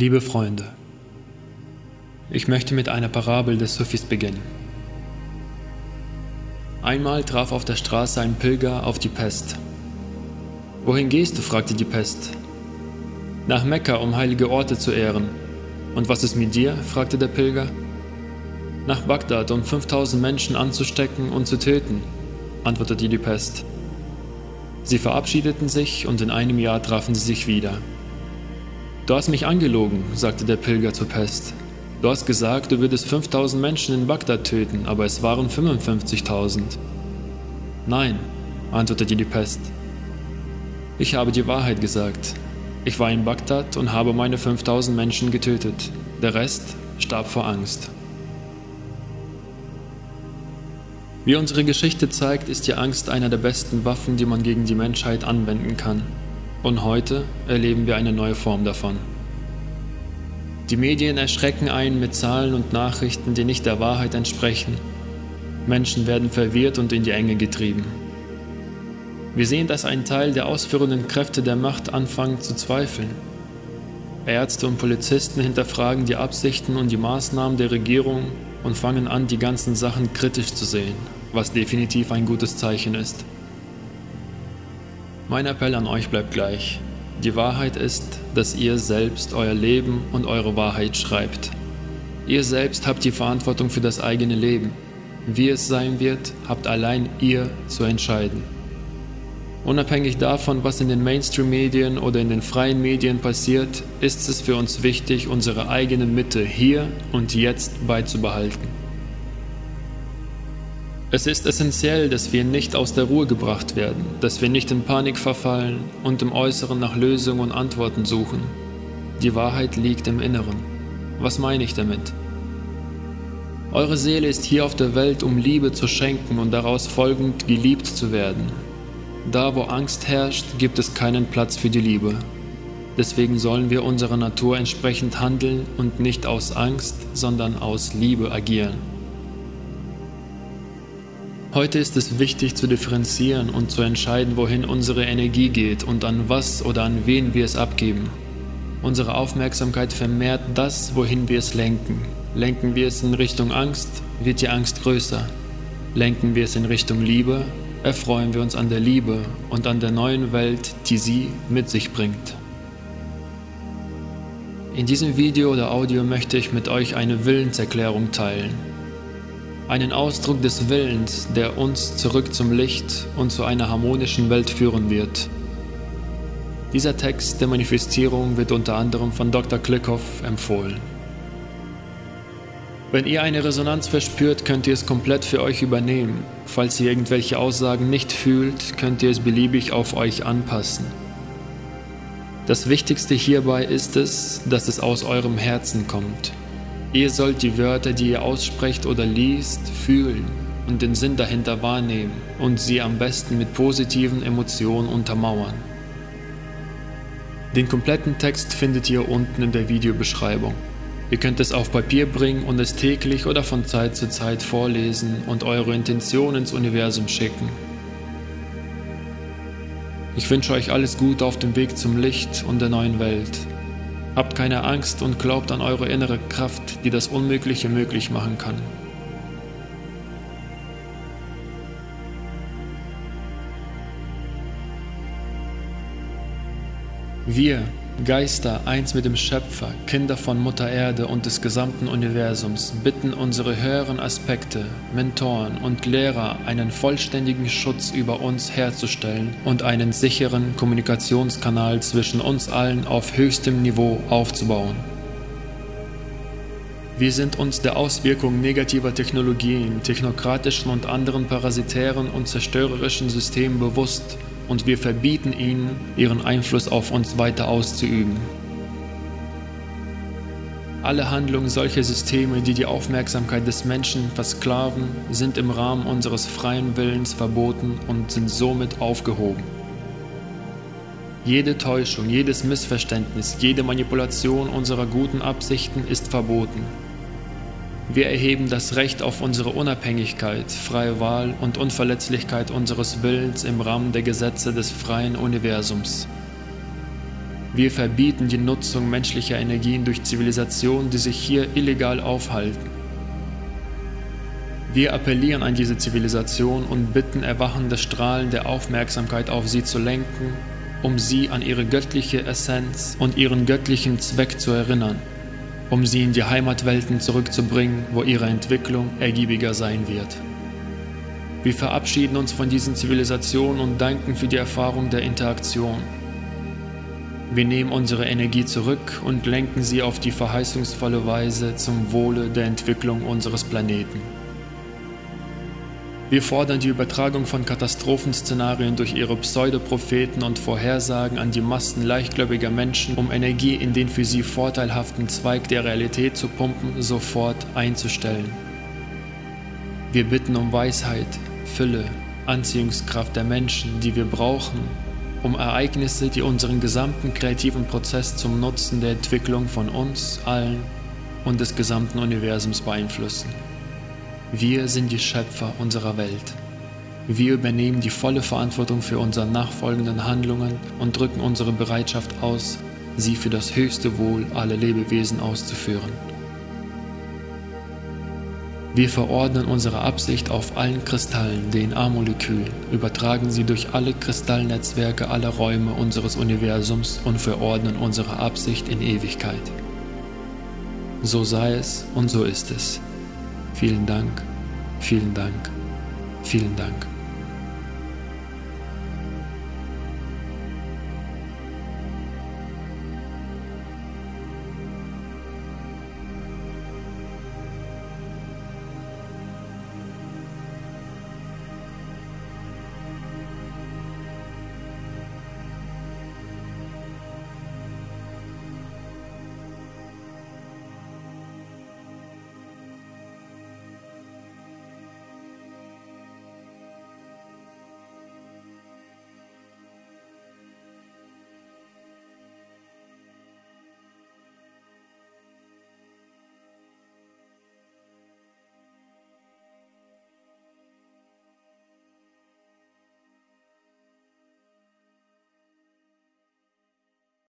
Liebe Freunde, ich möchte mit einer Parabel des Sufis beginnen. Einmal traf auf der Straße ein Pilger auf die Pest. Wohin gehst du? fragte die Pest. Nach Mekka, um heilige Orte zu ehren. Und was ist mit dir? fragte der Pilger. Nach Bagdad, um 5000 Menschen anzustecken und zu töten, antwortete die Pest. Sie verabschiedeten sich und in einem Jahr trafen sie sich wieder. Du hast mich angelogen, sagte der Pilger zur Pest. Du hast gesagt, du würdest 5000 Menschen in Bagdad töten, aber es waren 55.000. Nein, antwortete die Pest. Ich habe die Wahrheit gesagt. Ich war in Bagdad und habe meine 5000 Menschen getötet. Der Rest starb vor Angst. Wie unsere Geschichte zeigt, ist die Angst einer der besten Waffen, die man gegen die Menschheit anwenden kann. Und heute erleben wir eine neue Form davon. Die Medien erschrecken einen mit Zahlen und Nachrichten, die nicht der Wahrheit entsprechen. Menschen werden verwirrt und in die Enge getrieben. Wir sehen, dass ein Teil der ausführenden Kräfte der Macht anfangen zu zweifeln. Ärzte und Polizisten hinterfragen die Absichten und die Maßnahmen der Regierung und fangen an, die ganzen Sachen kritisch zu sehen, was definitiv ein gutes Zeichen ist. Mein Appell an euch bleibt gleich. Die Wahrheit ist, dass ihr selbst euer Leben und eure Wahrheit schreibt. Ihr selbst habt die Verantwortung für das eigene Leben. Wie es sein wird, habt allein ihr zu entscheiden. Unabhängig davon, was in den Mainstream-Medien oder in den freien Medien passiert, ist es für uns wichtig, unsere eigene Mitte hier und jetzt beizubehalten. Es ist essentiell, dass wir nicht aus der Ruhe gebracht werden, dass wir nicht in Panik verfallen und im Äußeren nach Lösungen und Antworten suchen. Die Wahrheit liegt im Inneren. Was meine ich damit? Eure Seele ist hier auf der Welt, um Liebe zu schenken und daraus folgend geliebt zu werden. Da, wo Angst herrscht, gibt es keinen Platz für die Liebe. Deswegen sollen wir unserer Natur entsprechend handeln und nicht aus Angst, sondern aus Liebe agieren. Heute ist es wichtig zu differenzieren und zu entscheiden, wohin unsere Energie geht und an was oder an wen wir es abgeben. Unsere Aufmerksamkeit vermehrt das, wohin wir es lenken. Lenken wir es in Richtung Angst, wird die Angst größer. Lenken wir es in Richtung Liebe, erfreuen wir uns an der Liebe und an der neuen Welt, die sie mit sich bringt. In diesem Video oder Audio möchte ich mit euch eine Willenserklärung teilen. Einen Ausdruck des Willens, der uns zurück zum Licht und zu einer harmonischen Welt führen wird. Dieser Text der Manifestierung wird unter anderem von Dr. Klickhoff empfohlen. Wenn ihr eine Resonanz verspürt, könnt ihr es komplett für euch übernehmen. Falls ihr irgendwelche Aussagen nicht fühlt, könnt ihr es beliebig auf euch anpassen. Das Wichtigste hierbei ist es, dass es aus eurem Herzen kommt. Ihr sollt die Wörter, die ihr aussprecht oder liest, fühlen und den Sinn dahinter wahrnehmen und sie am besten mit positiven Emotionen untermauern. Den kompletten Text findet ihr unten in der Videobeschreibung. Ihr könnt es auf Papier bringen und es täglich oder von Zeit zu Zeit vorlesen und eure Intention ins Universum schicken. Ich wünsche euch alles Gute auf dem Weg zum Licht und der neuen Welt. Habt keine Angst und glaubt an eure innere Kraft, die das Unmögliche möglich machen kann. Wir, Geister, eins mit dem Schöpfer, Kinder von Mutter Erde und des gesamten Universums, bitten unsere höheren Aspekte, Mentoren und Lehrer, einen vollständigen Schutz über uns herzustellen und einen sicheren Kommunikationskanal zwischen uns allen auf höchstem Niveau aufzubauen. Wir sind uns der Auswirkungen negativer Technologien, technokratischen und anderen parasitären und zerstörerischen Systemen bewusst und wir verbieten ihnen, ihren Einfluss auf uns weiter auszuüben. Alle Handlungen solcher Systeme, die die Aufmerksamkeit des Menschen versklaven, sind im Rahmen unseres freien Willens verboten und sind somit aufgehoben. Jede Täuschung, jedes Missverständnis, jede Manipulation unserer guten Absichten ist verboten. Wir erheben das Recht auf unsere Unabhängigkeit, freie Wahl und Unverletzlichkeit unseres Willens im Rahmen der Gesetze des freien Universums. Wir verbieten die Nutzung menschlicher Energien durch Zivilisationen, die sich hier illegal aufhalten. Wir appellieren an diese Zivilisation und bitten erwachende Strahlen der Aufmerksamkeit auf sie zu lenken, um sie an ihre göttliche Essenz und ihren göttlichen Zweck zu erinnern, um sie in die Heimatwelten zurückzubringen, wo ihre Entwicklung ergiebiger sein wird. Wir verabschieden uns von diesen Zivilisationen und danken für die Erfahrung der Interaktion. Wir nehmen unsere Energie zurück und lenken sie auf die verheißungsvolle Weise zum Wohle der Entwicklung unseres Planeten. Wir fordern die Übertragung von Katastrophenszenarien durch ihre Pseudopropheten und Vorhersagen an die Massen leichtgläubiger Menschen, um Energie in den für sie vorteilhaften Zweig der Realität zu pumpen, sofort einzustellen. Wir bitten um Weisheit, Fülle, Anziehungskraft der Menschen, die wir brauchen, um Ereignisse, die unseren gesamten kreativen Prozess zum Nutzen der Entwicklung von uns allen und des gesamten Universums beeinflussen. Wir sind die Schöpfer unserer Welt. Wir übernehmen die volle Verantwortung für unsere nachfolgenden Handlungen und drücken unsere Bereitschaft aus, sie für das höchste Wohl aller Lebewesen auszuführen. Wir verordnen unsere Absicht auf allen Kristallen, DNA-Molekülen, übertragen sie durch alle Kristallnetzwerke aller Räume unseres Universums und verordnen unsere Absicht in Ewigkeit. So sei es und so ist es. Vielen Dank, vielen Dank, vielen Dank.